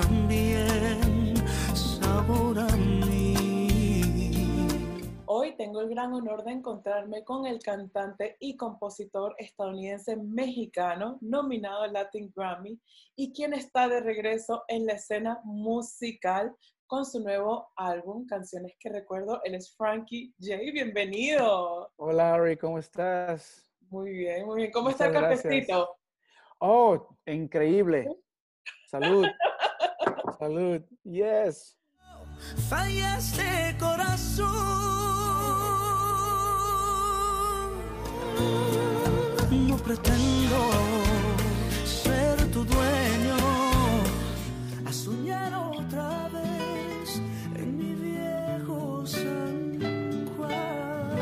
también sabor a mí. Hoy tengo el gran honor de encontrarme con el cantante y compositor estadounidense mexicano nominado al Latin Grammy y quien está de regreso en la escena musical con su nuevo álbum, Canciones que Recuerdo. Él es Frankie J. Bienvenido. Hola, Ari, ¿cómo estás? Muy bien, muy bien. ¿Cómo está el cafecito? Oh, increíble. Salud. Salud. Yes. Fallaste corazón. No pretendo ser tu dueño. A soñar otra vez en mi viejo San Juan.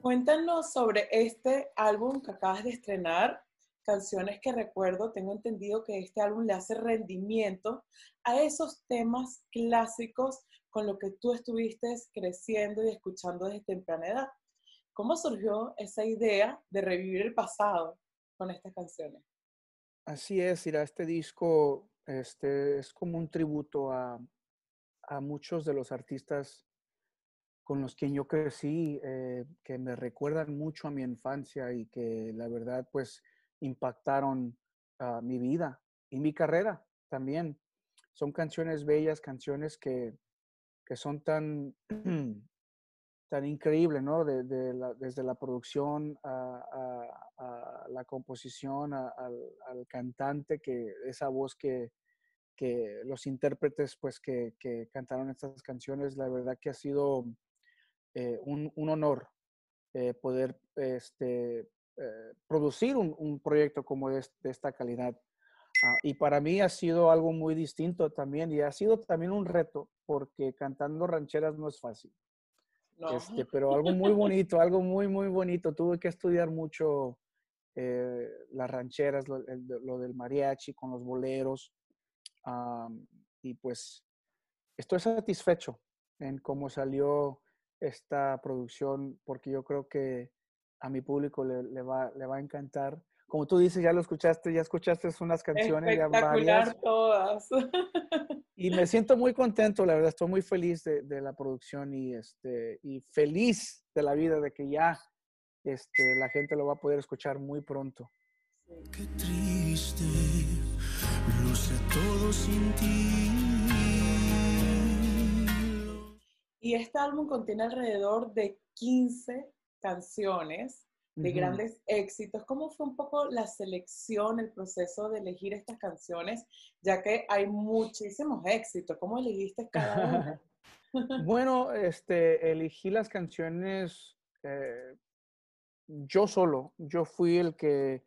Cuéntanos sobre este álbum que acabas de estrenar, Canciones que Recuerdo. Tengo entendido que este álbum le hace rendimiento a esos temas clásicos con los que tú estuviste creciendo y escuchando desde temprana edad. ¿Cómo surgió esa idea de revivir el pasado con estas canciones? Así es, este disco este, es como un tributo a, a muchos de los artistas con los que yo crecí, eh, que me recuerdan mucho a mi infancia y que la verdad pues impactaron a mi vida y mi carrera también. Son canciones bellas, canciones que, que son tan, tan increíbles, ¿no? Desde la producción a, la composición, al cantante, que esa voz que, que los intérpretes pues que, que cantaron estas canciones, la verdad que ha sido eh, un, un honor eh, poder este, eh, producir un, un proyecto como de, de esta calidad. Ah, y para mí ha sido algo muy distinto también y ha sido también un reto porque cantando rancheras no es fácil. No. Este, pero algo muy bonito, algo muy, muy bonito. Tuve que estudiar mucho eh, las rancheras, lo, el- lo del mariachi con los boleros. y pues estoy satisfecho en cómo salió esta producción porque yo creo que a mi público le, le va, le va a encantar. Como tú dices, ya lo escuchaste, ya escuchaste unas canciones, ya Espectacular varias. todas. Y me siento muy contento, la verdad, estoy muy feliz de, de la producción y, este, y feliz de la vida de que ya este, la gente lo va a poder escuchar muy pronto. Qué triste, luce todo sin ti. Y este álbum contiene alrededor de 15 canciones de grandes éxitos. ¿Cómo fue un poco la selección, el proceso de elegir estas canciones? Ya que hay muchísimos éxitos. ¿Cómo elegiste cada una? Bueno, este, elegí las canciones eh, yo solo. Yo fui el que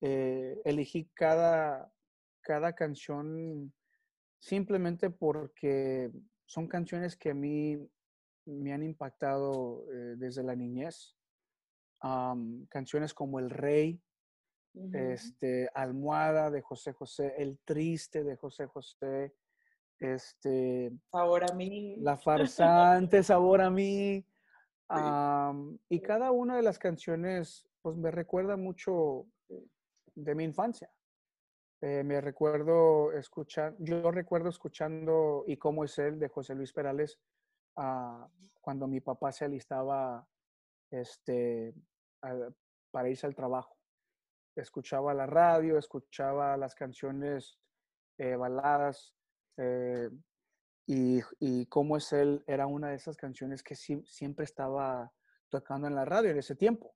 eh, elegí cada, cada canción simplemente porque son canciones que a mí me han impactado eh, desde la niñez. Canciones como El Rey, este, Almohada de José José, El Triste de José José, este, Sabor a mí. La Farsante, Sabor a mí. y cada una de las canciones, pues me recuerda mucho de mi infancia. Eh, me recuerdo escuchar, yo recuerdo escuchando Y cómo es él de José Luis Perales ah, cuando mi papá se alistaba este, a- para irse al trabajo. Escuchaba la radio, escuchaba las canciones eh, baladas eh, y, y cómo es él era una de esas canciones que sí- siempre estaba tocando en la radio en ese tiempo.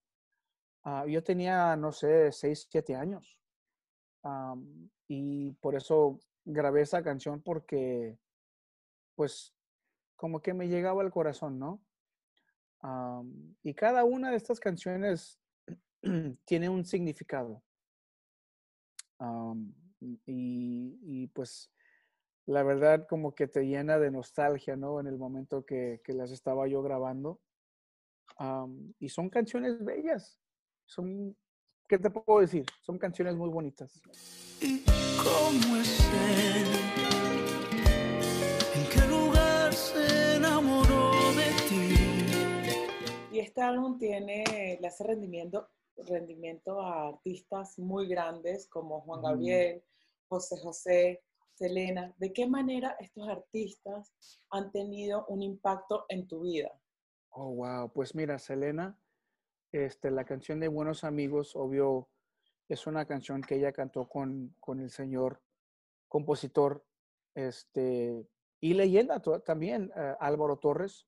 Ah, yo tenía, no sé, 6, 7 años. Am, y por eso grabé esa canción porque, pues, como que me llegaba al corazón, ¿no? Y cada una de estas canciones tiene un significado. Y, pues, la verdad, como que te llena de nostalgia, ¿no? En el momento que, las estaba yo grabando. Y son canciones bellas. Son, ¿qué te puedo decir? Son canciones muy bonitas. ¿Y cómo es él? Este álbum tiene, le hace rendimiento, rendimiento a artistas muy grandes como Juan. Gabriel, José José, Selena, ¿de qué manera estos artistas han tenido un impacto en tu vida? Oh, wow. Pues mira, Selena, este, la canción de Buenos Amigos, obvio, es una canción que ella cantó con, con el señor compositor este, y leyenda también, eh, Álvaro Torres.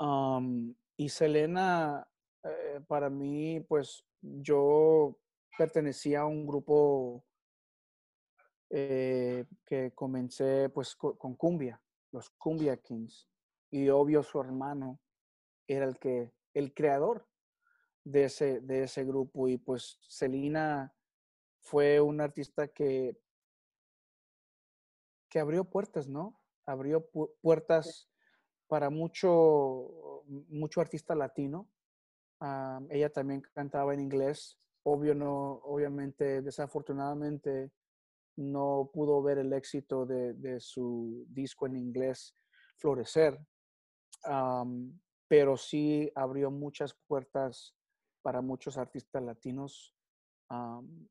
Y Selena, eh, para mí, pues yo pertenecía a un grupo eh, que comencé pues con cumbia, los Cumbia Kings. Y obvio su hermano era el que, el creador de ese, de ese grupo. Y pues Selena fue un artista que, que abrió puertas, ¿no? Abrió puertas para mucho, mucho artista latino. Ella también cantaba en inglés. Obvio, no, obviamente, desafortunadamente, no pudo ver el éxito de, su disco en inglés florecer, pero sí abrió muchas puertas para muchos artistas latinos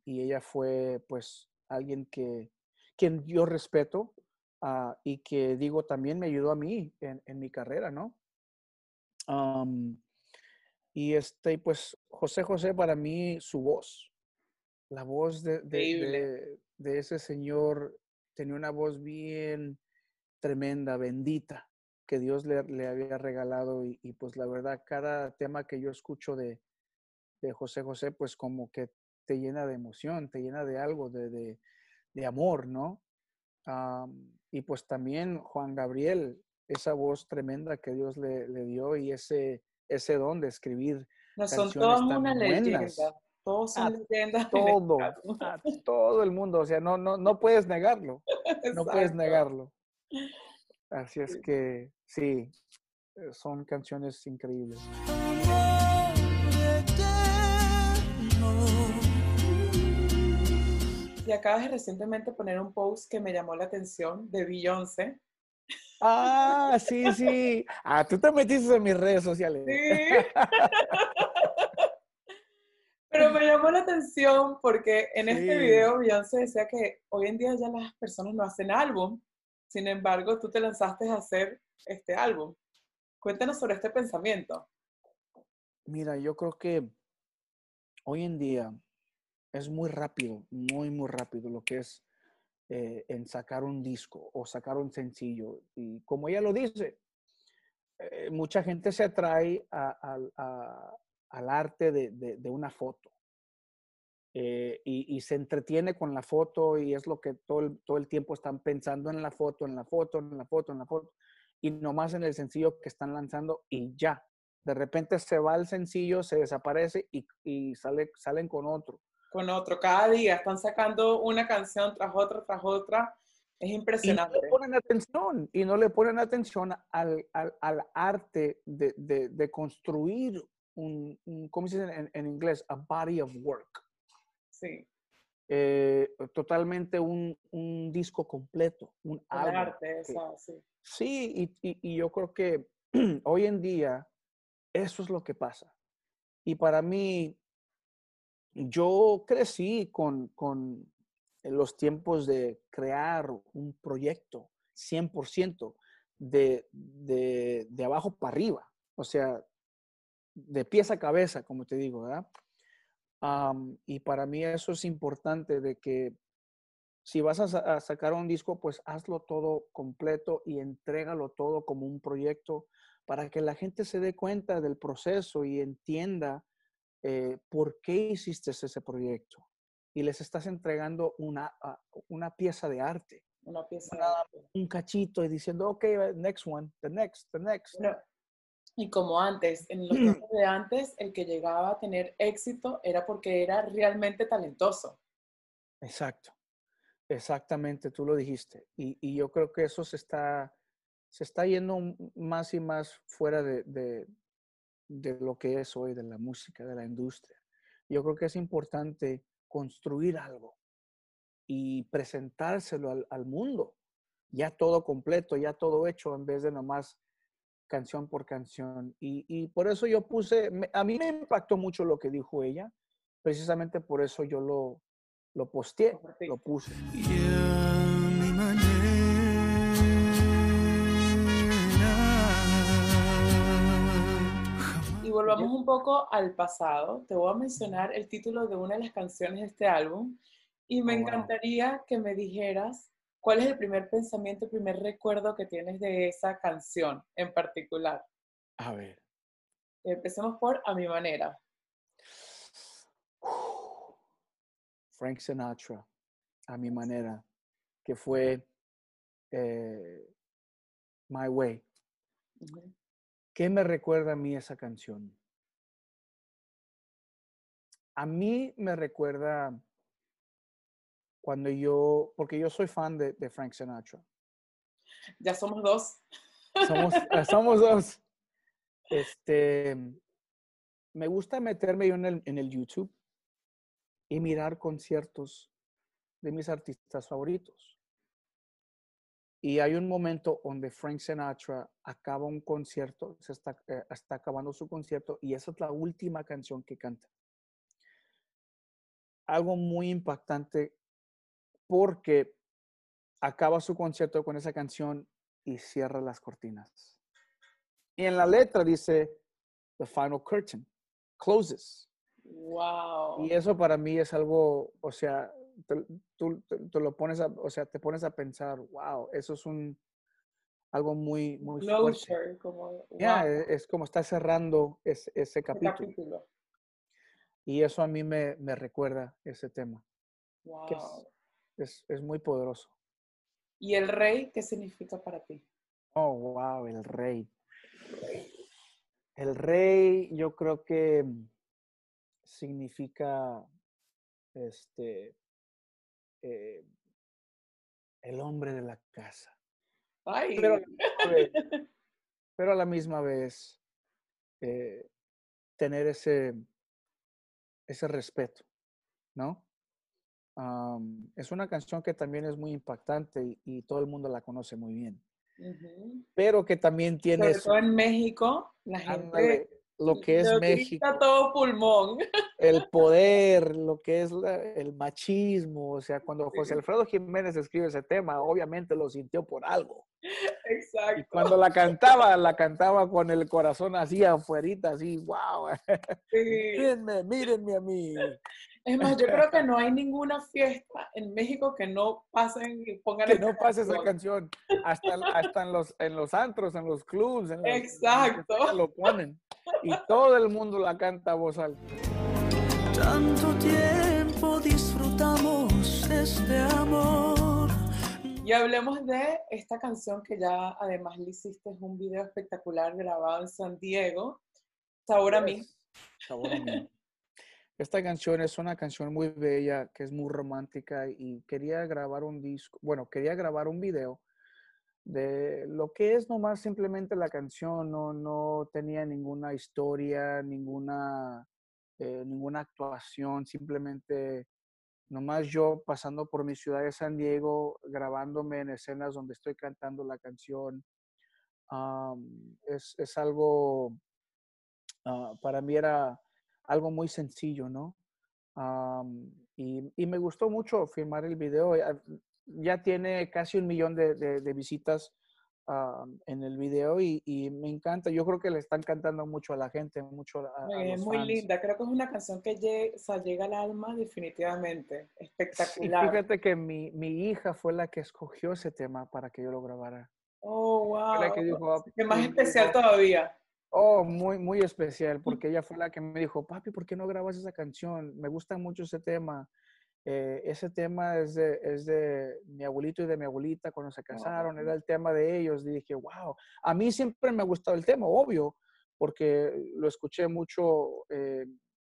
y ella fue pues alguien que quien yo respeto ah, y que digo también me ayudó a mí en, mi carrera, ¿no? y este, pues José José para mí su voz, la voz de, de ese señor tenía una voz bien tremenda, bendita, que Dios le, había regalado y, pues la verdad, cada tema que yo escucho de, José José, pues como que te llena de emoción, te llena de algo, de, amor, ¿no? Y pues también Juan Gabriel, esa voz tremenda que Dios le, dio y ese, ese don de escribir. No, son todas una leyenda. Todos son leyendas. Todo, todo el mundo, o sea, no, no, no puedes negarlo. No puedes negarlo. Así es que sí, eh, son canciones increíbles. Y acabas de recientemente poner un post que me llamó la atención de Beyoncé. Ah, sí, sí. Ah, tú te metiste en mis redes sociales. Sí. Pero me llamó la atención porque en este video Beyoncé decía que hoy en día ya las personas no hacen álbum, sin embargo tú te lanzaste a hacer este álbum. Cuéntanos sobre este pensamiento. Mira, yo creo que hoy en día es muy rápido, muy, muy rápido lo que es eh, en sacar un disco o sacar un sencillo. Y como ella lo dice, eh, mucha gente se atrae a, al arte de, una foto. Eh, y, se entretiene con la foto y es lo que todo el, todo el tiempo están pensando en la foto, en la foto, en la foto, en la foto. Y nomás en el sencillo que están lanzando y ya. De repente se va el sencillo, se desaparece y, sale, salen con otro. Con otro. Cada día están sacando una canción tras otra, tras otra. Es impresionante. Y no le ponen atención, y no le ponen atención al, arte de, de, construir un, ¿cómo se dice en, inglés? A body of work. Sí. Eh, totalmente un, un, disco completo, un arte, eso, sí. Sí, y, y, yo creo que hoy en día eso es lo que pasa. Y para mí, yo crecí con, con los tiempos de crear un proyecto 100% de, de, de abajo para arriba. O sea, de pies a cabeza, como te digo, ¿verdad? y para mí eso es importante de que si vas a, sacar un disco, pues hazlo todo completo y entrégalo todo como un proyecto para que la gente se dé cuenta del proceso y entienda eh, por qué hiciste ese proyecto. Y les estás entregando una, ah, una pieza de arte. Una pieza. un cachito y diciendo, ok, next one, the next, the next. Y como antes, en los tiempos de antes, el que llegaba a tener éxito era porque era realmente talentoso. Exacto, exactamente, tú lo dijiste. Y, yo creo que eso se está, se está yendo más y más fuera de, de, lo que es hoy, de la música, de la industria. Yo creo que es importante construir algo y presentárselo al, al mundo, ya todo completo, ya todo hecho, en vez de nomás canción por canción. Y, por eso yo puse, a mí me impactó mucho lo que dijo ella, precisamente por eso yo lo, lo posteé, lo puse. Volvamos un poco al pasado. Te voy a mencionar el título de una de las canciones de este álbum y me Oh, wow. encantaría que me dijeras cuál es el primer pensamiento, el primer recuerdo que tienes de esa canción en particular. A ver. Empecemos por A mi manera. Frank Sinatra, a mi manera, que fue eh, My Way. ¿Qué me recuerda a mí esa canción? A mí me recuerda cuando yo, porque yo soy fan de, de Frank Sinatra. Ya somos dos. Somos, eh, somos dos. Este, me gusta meterme yo en el, en el YouTube y mirar conciertos de mis artistas favoritos. Y hay un momento donde Frank Sinatra acaba un concierto, se está, eh, está acabando su concierto y esa es la última canción que canta. Algo muy impactante porque acaba su concierto con esa canción y cierra las cortinas. Y en la letra dice, The Final Curtain closes. Wow. Y eso para mí es algo, o sea, te- tú, te- te lo pones a, o sea, te pones a pensar, wow, eso es un, algo muy, muy fuerte. Como Ya, wow, e- es como está cerrando ese, ese capítulo. capítulo. Y eso a mí me, me recuerda ese tema, que es, Wow. es, es muy poderoso. ¿Y el rey qué significa para ti? Oh, wow, el rey. El rey, yo creo que significa este eh, el hombre de la casa. Ay, Pero a la vez, pero a la misma vez eh, tener ese, ese respeto, ¿no? Am, es una canción que también es muy impactante y, y todo el mundo la conoce muy bien, Ujú. pero que también tiene Sobre todo en México, la gente ándale, lo que es México, todo pulmón. el poder, lo que es la- el machismo, o sea, cuando José. Alfredo Jiménez escribe ese tema, obviamente lo sintió por algo. Y Exacto. cuando la cantaba, la cantaba con el corazón así afuerita, así, wow, sí. mírenme, mírenme a mí. Es más, yo creo que no hay ninguna fiesta en México que no pasen y pongan Que esa no pase esa canción. hasta, hasta en, los, en los antros, en los clubs, en los, Exacto. lo ponen. Y todo el mundo la canta a voz alta. Tanto tiempo disfrutamos este amor. Y hablemos de esta canción que ya además le hiciste un video espectacular grabado en San Diego, Sabor a mí. Sabor a mí. Esta canción es una canción muy bella, que es muy romántica y quería grabar un disco, bueno, quería grabar un video de lo que es nomás simplemente la canción, no, no tenía ninguna historia, ninguna, eh, ninguna actuación, simplemente nomás yo pasando por mi ciudad de San Diego, grabándome en escenas donde estoy cantando la canción. Am, es, es algo, ah, para mí era algo muy sencillo, ¿no? Am, y, y me gustó mucho filmar el video. Ya, ya tiene casi un millón de, de- de visitas am, en el video y, y me encanta. Yo creo que le están cantando mucho a la gente, mucho a, a Es los muy fans. linda, creo que es una canción que lle- o sea, llega al alma definitivamente. Espectacular. fíjate que mi, mi hija fue la que escogió ese tema para que yo lo grabara. Oh, Fue la que wow. dijo, "Ah, Qué más y- especial todavía. Oh, muy, muy especial, porque ella fue la que me dijo, papi, ¿por qué no grabas esa canción? Me gusta mucho ese tema. Eh, ese tema es de, es de mi abuelito y de mi abuelita cuando se casaron, era el tema de ellos. Y dije, wow, a mí siempre me ha gustado el tema, obvio, porque lo escuché mucho eh,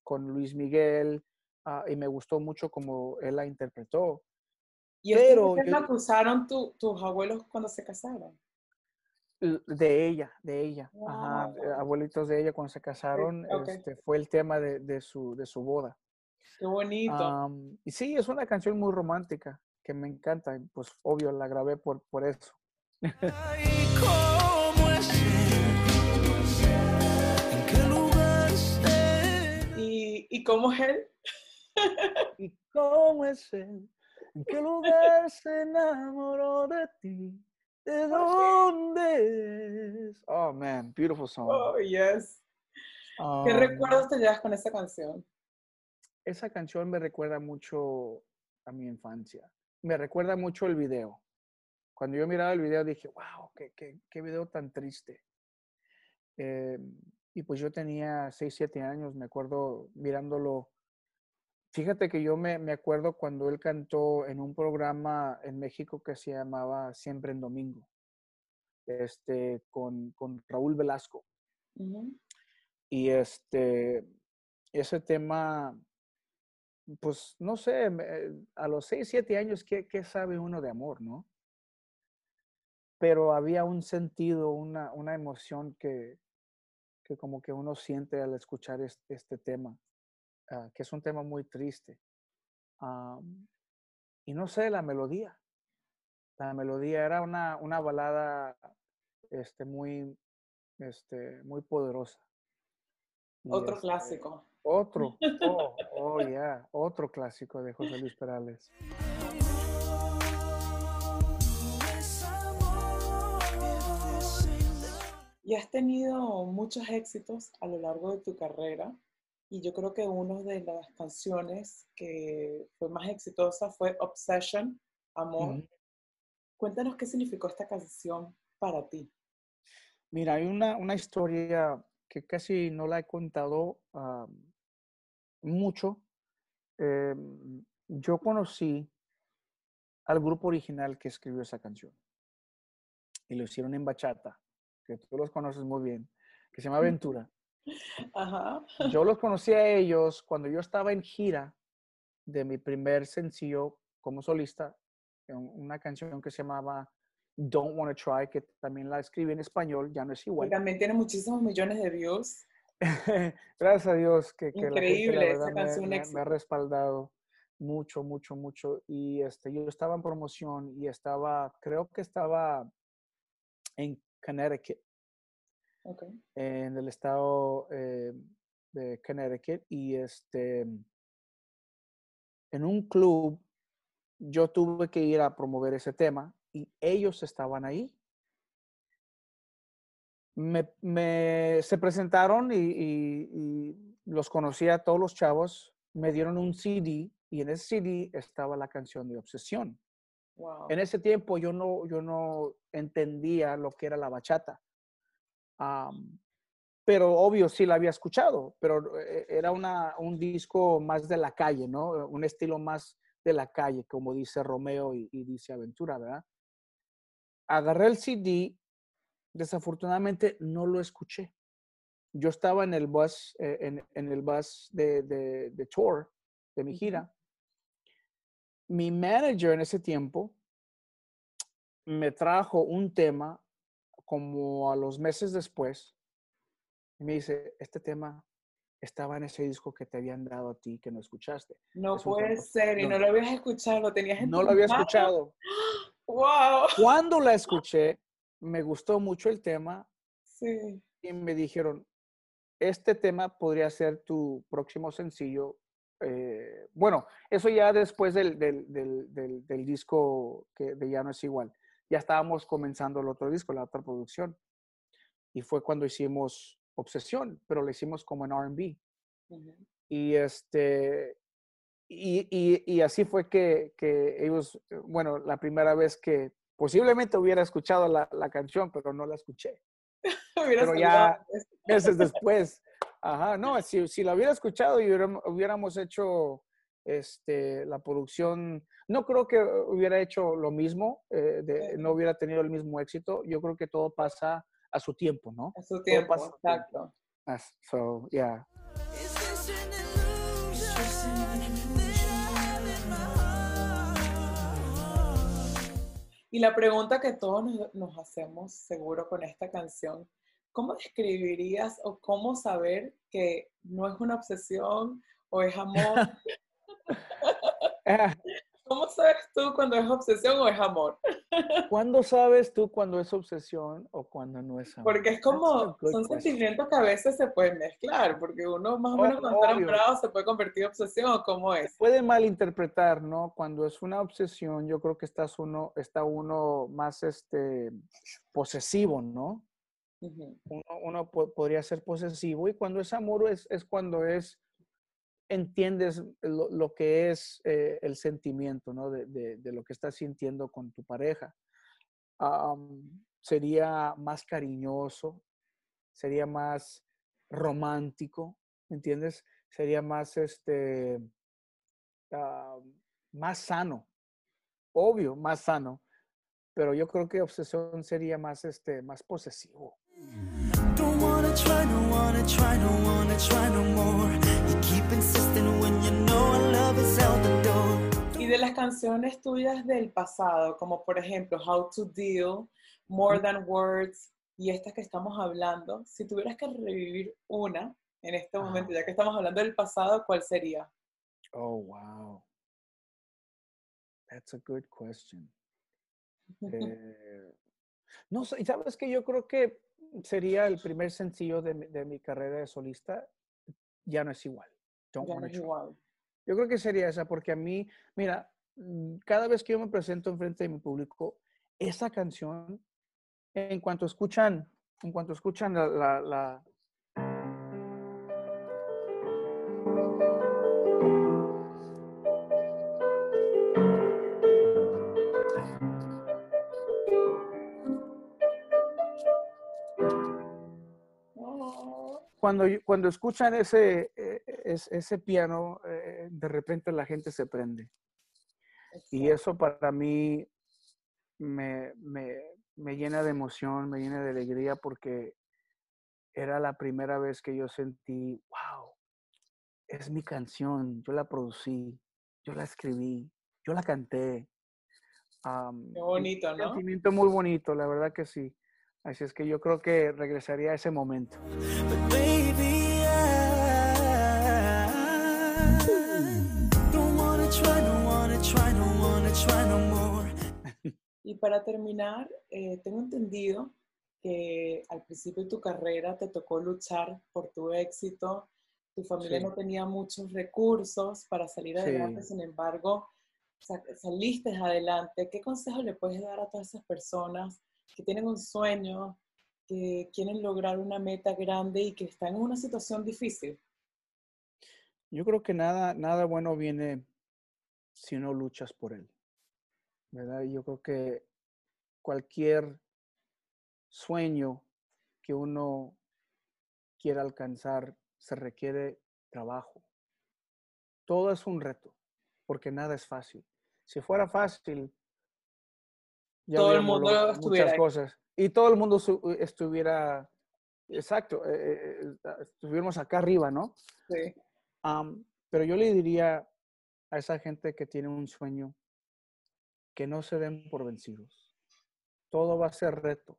con Luis Miguel ah, y me gustó mucho como él la interpretó. Y este el Pero tema yo- que usaron tu- tus abuelos cuando se casaron. De ella, de ella, ajá, Wow. abuelitos de ella cuando se casaron, este, fue el tema de, de su, de su boda. Qué bonito. Y sí, es una canción muy romántica que me encanta, pues obvio la grabé por, por eso. Ay, ¿cómo es él? ¿En qué lugar está? ¿Y, ¿Y cómo es él? ¿Y cómo es él? ¿En qué lugar se enamoró de ti? ¿De dónde es? Oh man, beautiful song. Oh, yes. ¿Qué Um, recuerdos te llevas con esa canción? Esa canción me recuerda mucho a mi infancia. Me recuerda mucho el video. Cuando yo miraba el video dije, wow, qué, qué, qué video tan triste. Eh, y pues yo tenía 6, 7 años, me acuerdo mirándolo. Fíjate que yo me, me acuerdo cuando él cantó en un programa en México que se llamaba Siempre en Domingo, este, con, con Raúl Velasco. Y este, ese tema, pues no sé, me- a los 6, 7 años, ¿qué, qué sabe uno de amor, no? Pero había un sentido, una, una emoción que, que como que uno siente al escuchar es- este, tema, ah, que es un tema muy triste. Am, y no sé, la melodía. La melodía era una, una balada este, muy, este, muy poderosa. Y, Otro este, clásico. Otro, oh, oh, yeah, otro clásico de José Luis Perales. Y has tenido muchos éxitos a lo largo de tu carrera. Y yo creo que una de las canciones que fue más exitosa fue Obsession, Amor. Cuéntanos qué significó esta canción para ti. Mira, hay una, una historia que casi no la he contado ah, mucho. Em, yo conocí al grupo original que escribió esa canción y lo hicieron en bachata, que tú los conoces muy bien, que se llama Aventura. Ajá. Yo los conocí a ellos cuando yo estaba en gira de mi primer sencillo como solista, una canción que se llamaba Don't Wanna Try, que también la escribí en español, ya no es Y igual. también tiene muchísimos millones de views. Gracias a Dios que, que la gente, la Increíble, esa verdad, me, me- me ha respaldado mucho, mucho, mucho. Y este, yo estaba en promoción y estaba, creo que estaba en Connecticut, Ok. en el estado eh, de Connecticut, y este, en un club yo tuve que ir a promover ese tema y ellos estaban ahí. Me, me- se presentaron y, y- y los conocí a todos los chavos, me dieron un CD y en ese CD estaba la canción de Obsesión. Wow. En ese tiempo yo no, yo no entendía lo que era la bachata. Am, pero obvio sí la había escuchado, pero eh, era una, un disco más de la calle, ¿no? Un estilo más de la calle, como dice Romeo y, y dice Aventura, ¿verdad? Agarré el CD, desafortunadamente no lo escuché. Yo estaba en el bus, eh, en, en el bus de, de, de tour, de mi gira. Mi manager en ese tiempo me trajo un tema como a los meses después me dice, este tema estaba en ese disco que te habían dado a ti que no escuchaste. No es puede ser, y no. no lo habías escuchado, lo tenías en No lo había escuchado. ¡Wow! Cuando la escuché, me gustó mucho el tema Sí. y me dijeron, este tema podría ser tu próximo sencillo. Eh, bueno, eso ya después del, del, del, del, del disco que de Ya no es igual. Ya estábamos comenzando el otro disco, la otra producción. Y fue cuando hicimos Obsesión, pero lo hicimos como en RB. Y este, y, y, y así fue que, que ellos, eh, bueno, la primera vez que posiblemente hubiera escuchado la, la canción, pero no la escuché. Pero ya-. Meses después. Ajá, no, si, si la hubiera escuchado y hubiéramos hecho este, la producción, no creo que hubiera hecho lo mismo, eh, de- no hubiera tenido el mismo éxito. Yo creo que todo pasa a su tiempo, ¿no? A su tiempo, pasa a su tiempo. exacto. So, yeah. Y la pregunta que todos nos, nos hacemos seguro con esta canción, ¿cómo describirías o cómo saber que no es una obsesión o es amor? Ah, ¿Cómo sabes tú cuando es obsesión o es amor? ¿Cuándo sabes tú cuando es obsesión o cuando no es amor? Porque es como, son question. sentimientos que a veces se pueden mezclar, porque uno más o menos cuando está enamorado se puede convertir en obsesión o cómo es. Puede malinterpretar, ¿no? Cuando es una obsesión, yo creo que estás uno, está uno más este, posesivo, ¿no? uno, podría ser posesivo y cuando es amor es, es cuando es, entiendes lo, que es eh, el sentimiento, ¿no? De, de, lo que estás sintiendo con tu pareja. sería más cariñoso, sería más romántico, ¿entiendes? Sería más, este, más sano, obvio, más sano, pero yo creo que obsesión sería más, este, más posesivo. Canciones tuyas del pasado, como por ejemplo How to Deal, More Than Words y estas que estamos hablando, si tuvieras que revivir una en este momento, ya que estamos hablando del pasado, ¿cuál sería? Oh, wow. That's a good question. Eh, no sé, ¿sabes que Yo creo que sería el primer sencillo de, de mi carrera de solista, ya no es igual. ya no es igual. Yo creo que sería esa, porque a mí, mira, cada vez que yo me presento enfrente de mi público, esa canción, en cuanto escuchan, en cuanto escuchan la, la cuando, cuando escuchan ese, eh, ese piano, eh, de repente la gente se prende. Y eso para mí me, me, llena de emoción, me llena de alegría porque era la primera vez que yo sentí, wow, es mi canción, yo la producí, yo la escribí, yo la canté. Qué bonito, ¿no? Un sentimiento muy bonito, la verdad que sí. Así es que yo creo que regresaría a ese momento. Y para terminar, eh, tengo entendido que al principio de tu carrera te tocó luchar por tu éxito, tu familia no tenía muchos recursos para salir adelante, sin embargo, saliste adelante. ¿Qué consejo le puedes dar a todas esas personas que tienen un sueño, que quieren lograr una meta grande y que están en una situación difícil? Yo creo que nada, nada bueno viene si no luchas por él. ¿Verdad? Yo creo que cualquier sueño que uno quiera alcanzar se requiere trabajo. Todo es un reto, porque nada es fácil. Si fuera fácil, todo el mundo muchas cosas. Y todo el mundo estuviera, exacto, eh, eh, eh, ah, estuviéramos acá arriba, ¿no? Sí. pero yo le diría a esa gente que tiene un sueño que no se den por vencidos. Todo va a ser reto.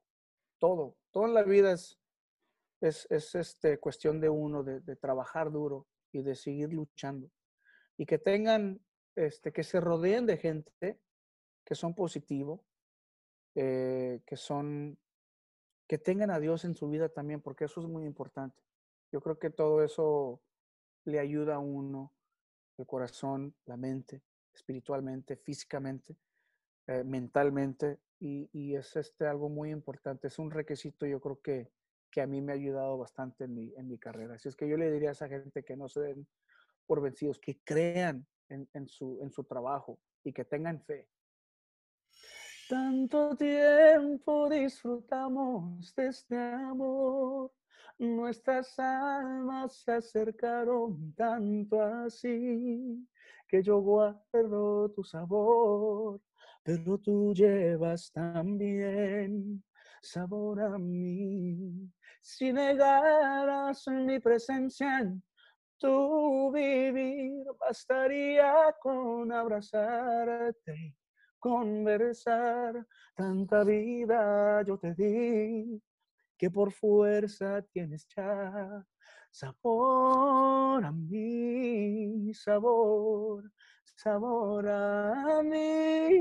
Todo. En la vida es, es, es este, cuestión de uno, de, trabajar duro y de seguir luchando. Y que tengan, este, que se rodeen de gente que son positivos, eh, que son, que tengan a Dios en su vida también, porque eso es muy importante. Yo creo que todo eso le ayuda a uno, el corazón, la mente, espiritualmente, físicamente, eh, mentalmente, y, es este algo muy importante. Es un requisito, yo creo que, que a mí me ha ayudado bastante en mi, carrera. Así es que yo le diría a esa gente que no se den por vencidos, que crean en, en, su, en su trabajo y que tengan fe, tanto tiempo disfrutamos de este amor, nuestras almas se acercaron tanto así, que yo guardo tu sabor, pero tú llevas también sabor a mí. Si negaras mi presencia en tu vivir, bastaría con abrazarte conversar. Tanta vida yo te di que por fuerza tienes ya sabor a mí, sabor, sabor a mí.